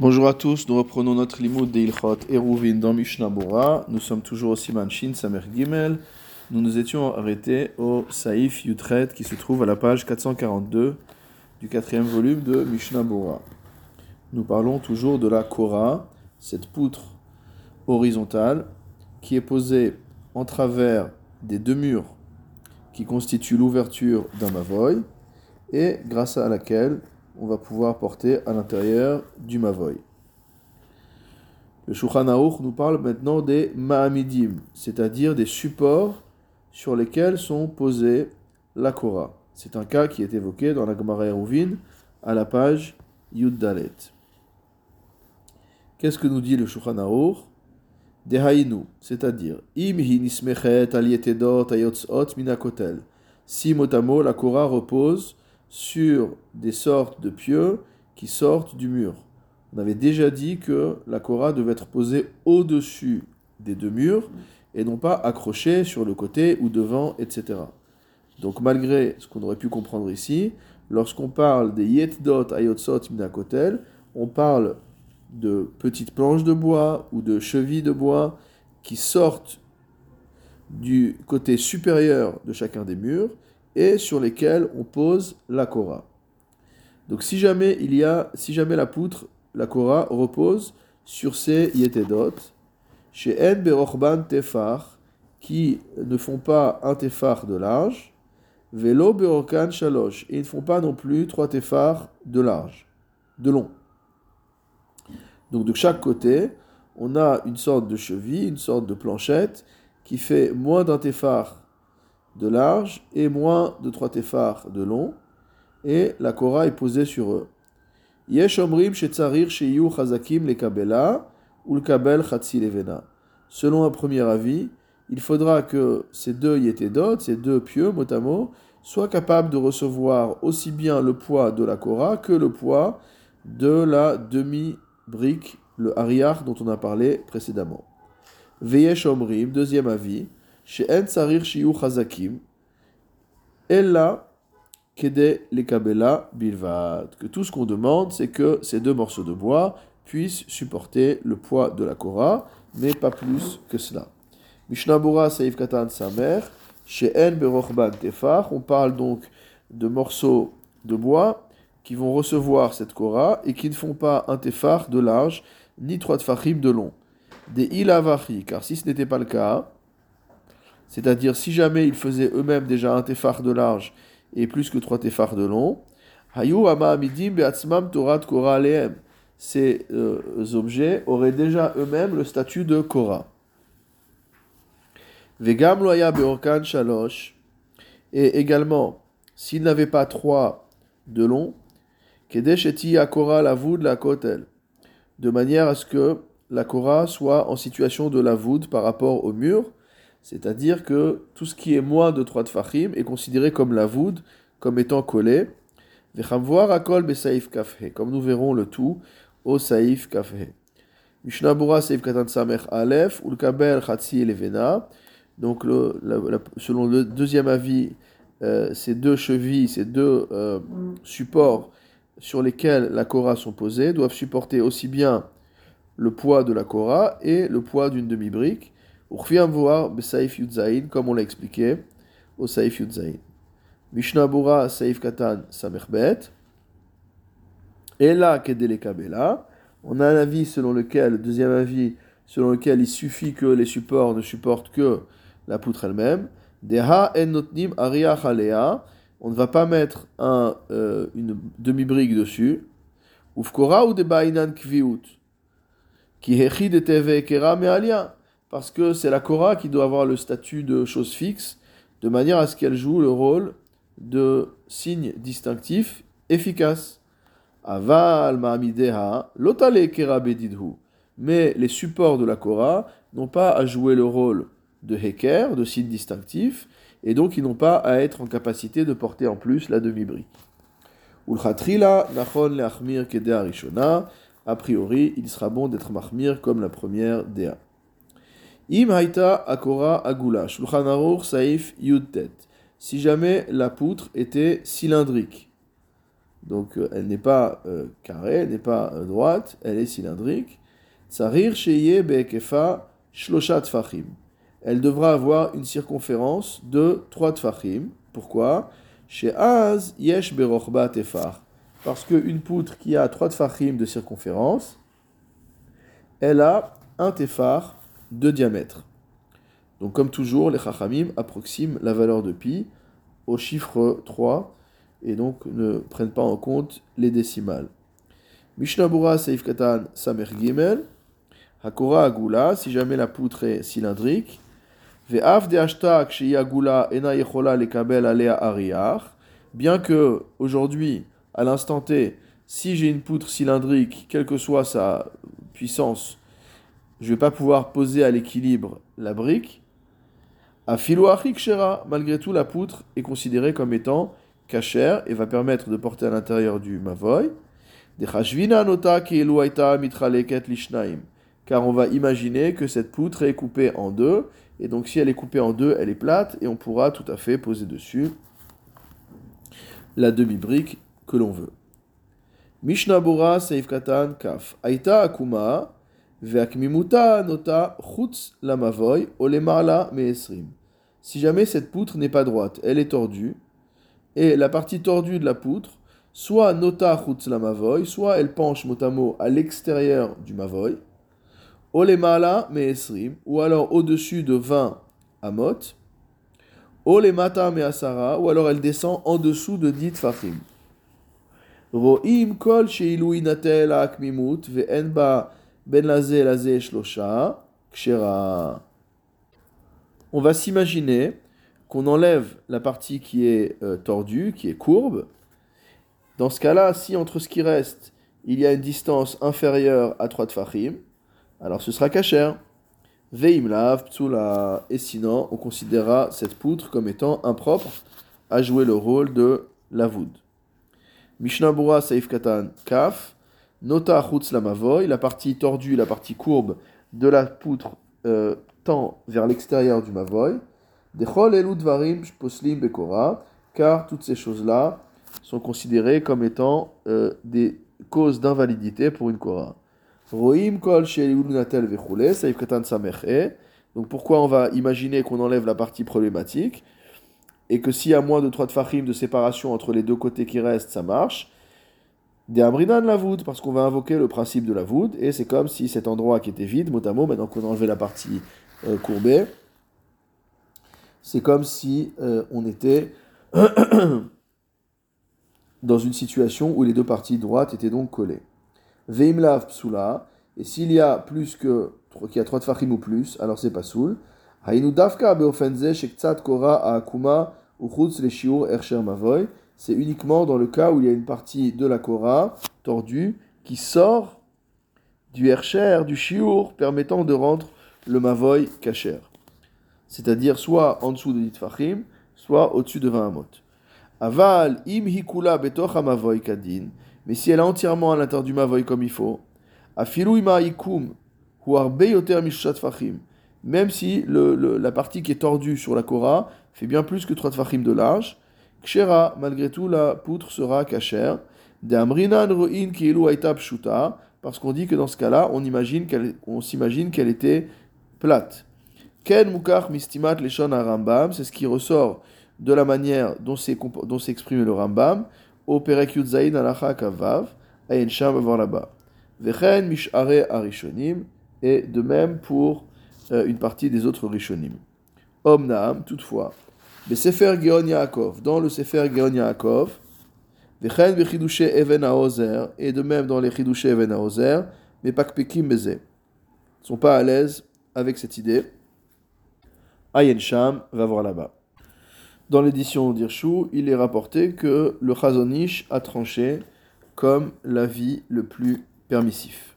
Bonjour à tous, nous reprenons notre limoud de Ilchot Eruvin dans Mishnah Bora. Nous sommes toujours au Siman Shin Samer Gimel. Nous nous étions arrêtés au Saïf Yutret qui se trouve à la page 442 du quatrième volume de Mishnah Bora. Nous parlons toujours de la Korah, cette poutre horizontale qui est posée en travers des deux murs qui constituent l'ouverture d'un mavoy et grâce à laquelle on va pouvoir porter à l'intérieur du mavoy. Le Shulchan nous parle maintenant des Mahamidim, c'est-à-dire des supports sur lesquels sont posés la Korah. C'est un cas qui est évoqué dans la Gemara Eruvin à la page Yud Dalet. Qu'est-ce que nous dit le Shulchan Dehainu, c'est-à-dire Im hinismechet alietedot ayotzot minakotel. Si motamo la Korah repose sur des sortes de pieux qui sortent du mur. On avait déjà dit que la Korah devait être posée au-dessus des deux murs et non pas accrochée sur le côté ou devant, etc. Donc malgré ce qu'on aurait pu comprendre ici, lorsqu'on parle des yetdot ayotsot minakotel, on parle de petites planches de bois ou de chevilles de bois qui sortent du côté supérieur de chacun des murs et sur lesquels on pose la Korah. Donc si jamais il y a, si jamais la poutre, la Korah repose sur ces yetedot, chez En Berochban Tefar, qui ne font pas un tefar de large, Velo Berokan Shalosh, et ils ne font pas non plus trois tefars de large, de long. Donc de chaque côté, on a une sorte de cheville, une sorte de planchette qui fait moins d'un tefar de large et moins de trois téphars de long, et la Korah est posée sur eux. Yesh omrim shetzarir sheyu chazakim le kabela ou kabel levena. Selon un premier avis, il faudra que ces deux yétédot, ces deux pieux, mot à mot, soient capables de recevoir aussi bien le poids de la Korah que le poids de la demi-brique, le hariach dont on a parlé précédemment. Veyesh omrim, deuxième avis, Sarir Shiyu Chazakim, Ella Kede Lekabela Bilvad. Que tout ce qu'on demande, c'est que ces deux morceaux de bois puissent supporter le poids de la Korah, mais pas plus que cela. Mishnabura Saif Katan Samer, chez En Berochban Tefar, on parle donc de morceaux de bois qui vont recevoir cette Korah et qui ne font pas un tefar de large ni trois tefachim de long. Des ilavachi, car si ce n'était pas le cas, c'est-à-dire, si jamais ils faisaient eux-mêmes déjà un tefar de large et plus que trois tefars de long, ces euh, objets auraient déjà eux-mêmes le statut de Korah. Vegam loya shalosh, et également, s'ils n'avaient pas trois de long, kedesheti akora la voud la kotel, de manière à ce que la Korah soit en situation de la voûte par rapport au mur, c'est-à-dire que tout ce qui est moins de 3 tfachim est considéré comme la voûte, comme étant collé. Comme nous verrons le tout au saif kafhe. Mishnabura saif katan samer alef, ulkaber chatsi levena. Donc, selon le deuxième avis, euh, ces deux chevilles, ces deux euh, supports sur lesquels la Korah sont posés doivent supporter aussi bien le poids de la Korah et le poids d'une demi-brique comme on l'a expliqué au Saif Yudzaïn. Mishnah Bura Saif Katan Samerbet. Et là, Kedele Kabela. On a un avis selon lequel, le deuxième avis, selon lequel il suffit que les supports ne supportent que la poutre elle-même. Deha en notnim On ne va pas mettre un, euh, une demi-brique dessus. Ufkora ou de kviut. Ki hechi de teve kera mealia parce que c'est la Korah qui doit avoir le statut de chose fixe, de manière à ce qu'elle joue le rôle de signe distinctif efficace. Aval ma'amideha lotale kerabedidhu. Mais les supports de la Korah n'ont pas à jouer le rôle de heker, de signe distinctif, et donc ils n'ont pas à être en capacité de porter en plus la demi-brique. Ulchatrila nachon leachmir kedea rishona. A priori, il sera bon d'être mahmir comme la première dea. Im haïta akora agula, shulchan saif yudtet. Si jamais la poutre était cylindrique. Donc euh, elle n'est pas euh, carrée, elle n'est pas euh, droite, elle est cylindrique. Tsarir sheye be'ekefa shlosha tfachim. Elle devra avoir une circonférence de 3 tfachim. Pourquoi? Chez Az yesh berochba tefar. Parce qu'une poutre qui a 3 tfachim de circonférence, elle a un tefar de diamètre. Donc comme toujours, les chachamim approximent la valeur de pi au chiffre 3 et donc ne prennent pas en compte les décimales. Mishnabura Seif Katan Samer Gimel, Hakora Agula, si jamais la poutre est cylindrique, Ve'af de Ashtak Shei Agula Ena Yechola Lekabel Alea Ariach, bien que aujourd'hui, à l'instant T, si j'ai une poutre cylindrique, quelle que soit sa puissance, je ne vais pas pouvoir poser à l'équilibre la brique. A Shera, malgré tout, la poutre est considérée comme étant cachère et va permettre de porter à l'intérieur du mavoy. Car on va imaginer que cette poutre est coupée en deux, et donc si elle est coupée en deux, elle est plate, et on pourra tout à fait poser dessus la demi-brique que l'on veut. Mishnabura Seif Katan Kaf. Aita Akuma, Nota Chutz Lamavoy, Olemala Meesrim. Si jamais cette poutre n'est pas droite, elle est tordue, et la partie tordue de la poutre, soit nota chutz la mavoy, soit elle penche motamo à l'extérieur du mavoy, olemala meesrim, ou alors au-dessus de 20 amot, olemata measara, ou alors elle descend en dessous de 10 fachim. Ro'im kol sheilu inatel akmimut ve'en ba ben laze laze shlosha kshera. On va s'imaginer qu'on enlève la partie qui est euh, tordue, qui est courbe. Dans ce cas-là, si entre ce qui reste, il y a une distance inférieure à 3 tfachim, alors ce sera kacher. Veimlav, ptsula. Et sinon, on considérera cette poutre comme étant impropre à jouer le rôle de la voûte. Mishnabura Saif Katan Kaf, Nota Chutz Lamavoy, la partie tordue, la partie courbe de la poutre euh, tend vers l'extérieur du Mavoy car toutes ces choses-là sont considérées comme étant euh, des causes d'invalidité pour une Kora. Donc pourquoi on va imaginer qu'on enlève la partie problématique et que s'il y a moins de 3 tfachim de séparation entre les deux côtés qui restent, ça marche? Des amrinan la voûte, parce qu'on va invoquer le principe de la voûte, et c'est comme si cet endroit qui était vide, mot à mot, maintenant qu'on a enlevé la partie euh, courbée, c'est comme si euh, on était dans une situation où les deux parties droites étaient donc collées. Veimlav psula, et s'il y a plus que qu'il a trois tfachim ou plus, alors c'est pas soul. Hainu davka beofenze shektsat kora akuma uchutz le shiur ersher mavoy. C'est uniquement dans le cas où il y a une partie de la kora tordue qui sort du ersher, du shiur, permettant de rendre le mavoy kacher c'est-à-dire soit en dessous de Fachim, soit au-dessus de 20 amot. Aval im hikula betoch mavoy kadin, mais si elle est entièrement à l'intérieur du mavoy comme il faut, afilu ima ikum huarbe yoter même si la partie qui est tordue sur la kora fait bien plus que 3 fachim de large, kshera, malgré tout, la poutre sera kasher, de amrinan kielu aita pshuta, parce qu'on dit que dans ce cas-là, on, imagine qu'elle, s'imagine qu'elle était plate. Ken Mukach Mistimat Leshon Rambam, c'est ce qui ressort de la manière dont s'exprime le Rambam, au Perek Yudzaïn Alacha Kavav, Ayen Sham voir là-bas. Vechen Mishare Arishonim, et de même pour euh, une partie des autres Rishonim. Omnam, toutefois, Geon Yaakov, dans le Sefer Geon Yaakov, Vechen Even et de même dans les Chidushe Even Haozer, mais Pakpekim Beze. Ne sont pas à l'aise avec cette idée. Ayen Sham va voir là-bas. Dans l'édition d'Irshu, il est rapporté que le Chazonish a tranché comme l'avis le plus permissif.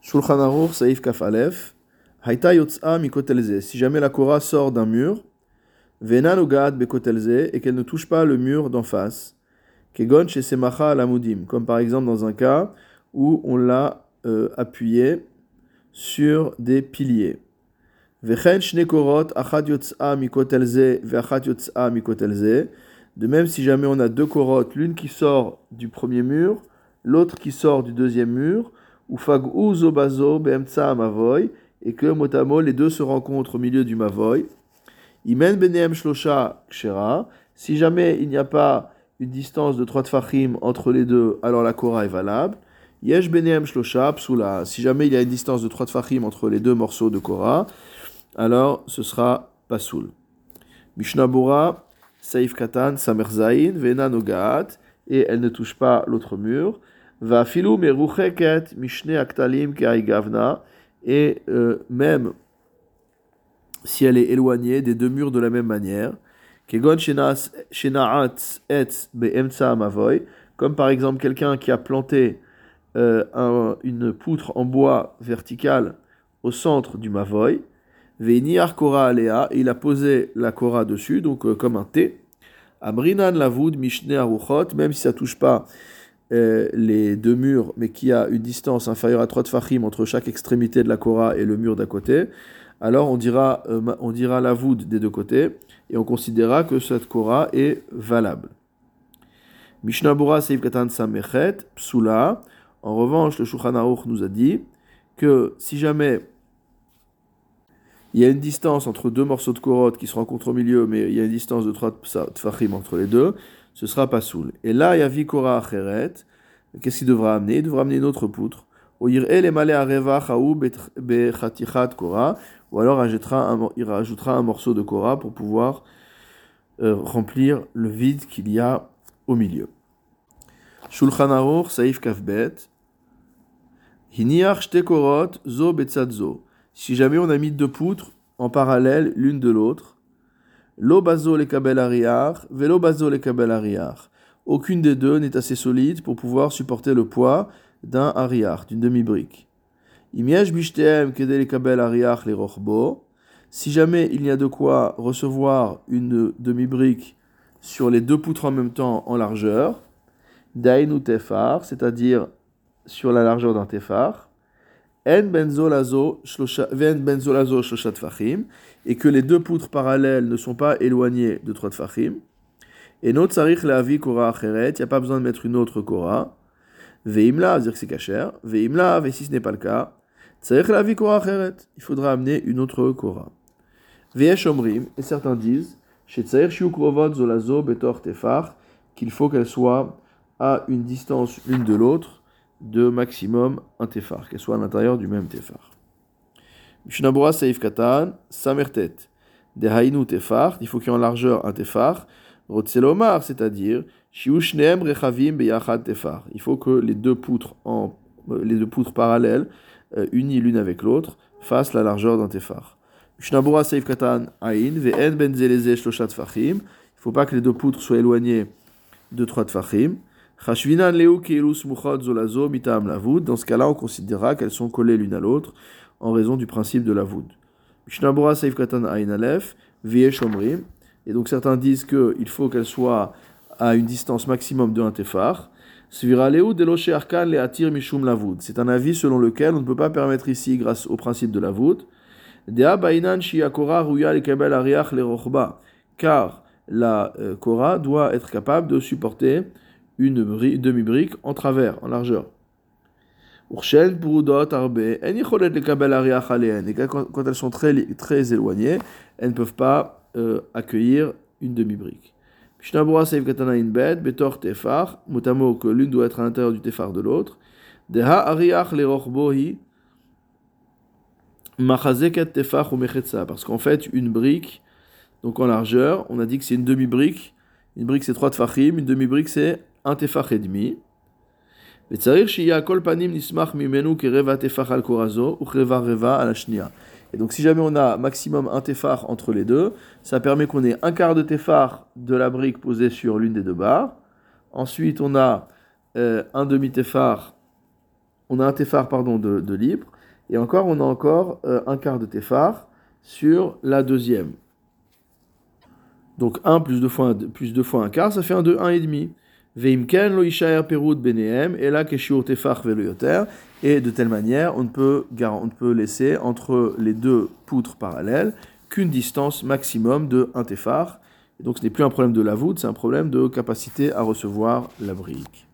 Shulchan Aruch Saif Kaf Aleph, Haïta Yotza Mikotelze, si jamais la Korah sort d'un mur, et qu'elle ne touche pas le mur d'en face, Kegon chez Semacha Alamudim, comme par exemple dans un cas où on l'a euh, appuyé sur des piliers. De même, si jamais on a deux corottes, l'une qui sort du premier mur, l'autre qui sort du deuxième mur, ou fagou zobazo beemtsa mavoy, et que motamo les deux se rencontrent au milieu du mavoy. Imen beneem shlosha kshera. Si jamais il n'y a pas une distance de 3 tfachim entre les deux, alors la kora est valable. Yesh beneem shlosha psula. Si jamais il y a une distance de 3 tfachim entre les deux morceaux de kora, alors ce sera pasoul. Mishnah Bora, Saif Katan, Samer Zain, Vena Nogat, et elle ne touche pas l'autre mur. Va filou merucheket, Mishne Aktalim, Gavna, et euh, même si elle est éloignée des deux murs de la même manière, comme par exemple quelqu'un qui a planté euh, un, une poutre en bois verticale au centre du Mavoy, Veiniar Alea, il a posé la Kora dessus, donc euh, comme un T. Amrinan Lavoud Mishne Aruchot, même si ça touche pas euh, les deux murs, mais qui a une distance inférieure à 3 tfachim entre chaque extrémité de la Kora et le mur d'à côté, alors on dira, euh, on dira Lavoud des deux côtés, et on considérera que cette Kora est valable. Mishnah Bora Seif Katan Samechet, Psula. En revanche, le Shulchan nous a dit que si jamais il y a une distance entre deux morceaux de korotte qui se rencontrent au milieu, mais il y a une distance de trois tfachim entre les deux, ce sera pas soul. Et là, il y a vikora acheret. Qu'est-ce qu'il devra amener? Il devra amener une autre poutre. Ou alors il rajoutera un morceau de kora pour pouvoir euh, remplir le vide qu'il y a au milieu. Shulchan Aruch Saif Kafbet Hiniach Korot Zo Betzadzo si jamais on a mis deux poutres en parallèle l'une de l'autre, lo bazo le kabel ariar, velo bazo le kabel ariar. Aucune des deux n'est assez solide pour pouvoir supporter le poids d'un ariar, d'une demi-brique. Si jamais il y a de quoi recevoir une demi-brique sur les deux poutres en même temps en largeur, dainu tefar, c'est-à-dire sur la largeur d'un tefar, et que les deux poutres parallèles ne sont pas éloignées de trois tfachim. Et notre sarich avi kora acheret, il n'y a pas besoin de mettre une autre kora. Veimla, dire que c'est kacher. Veimla, et si ce n'est pas le cas, il faudra amener une autre kora. Veyesh omrim, et certains disent, chez zolazo betor tefar, qu'il faut qu'elles soient à une distance l'une de l'autre de maximum un tefar, qu'elle soit à l'intérieur du même tefar. Mishnabura Saif Katan, Samertet, de Hainu tefar, il faut qu'il y ait en largeur un tefar, Rotselomar, c'est-à-dire, Il faut que les deux poutres, en, euh, les deux poutres parallèles, euh, unies l'une avec l'autre, fassent la largeur d'un tefar. Ben il ne faut pas que les deux poutres soient éloignées de trois tefachim. Dans ce cas-là, on considérera qu'elles sont collées l'une à l'autre en raison du principe de la voûte. Et donc certains disent qu'il faut qu'elles soient à une distance maximum de 1 tefar. C'est un avis selon lequel on ne peut pas permettre ici, grâce au principe de la voûte, car la euh, Kora doit être capable de supporter une demi-brique en travers, en largeur. Et quand elles sont très, très éloignées, elles ne peuvent pas euh, accueillir une demi-brique. Betor tefar, motamo que l'une doit être à l'intérieur du tefar de l'autre. Deha ariach le rochbohi, tefar ou parce qu'en fait, une brique, donc en largeur, on a dit que c'est une demi-brique. Une brique c'est 3 tefachim, une demi-brique c'est un tefach et demi. Et donc si jamais on a maximum un tefar entre les deux, ça permet qu'on ait un quart de tefar de la brique posée sur l'une des deux barres. Ensuite on a euh, un demi tefar, on a un tefar pardon de, libre, et encore on a encore euh, un quart de tefar sur la deuxième. Donc 1 plus 2 fois, plus 2 fois un quart, ça fait un 2, 1 et de telle manière, on ne, peut, on peut laisser entre les deux poutres parallèles qu'une distance maximum de 1 tefar, donc ce n'est plus un problème de la voûte, c'est un problème de capacité à recevoir la brique.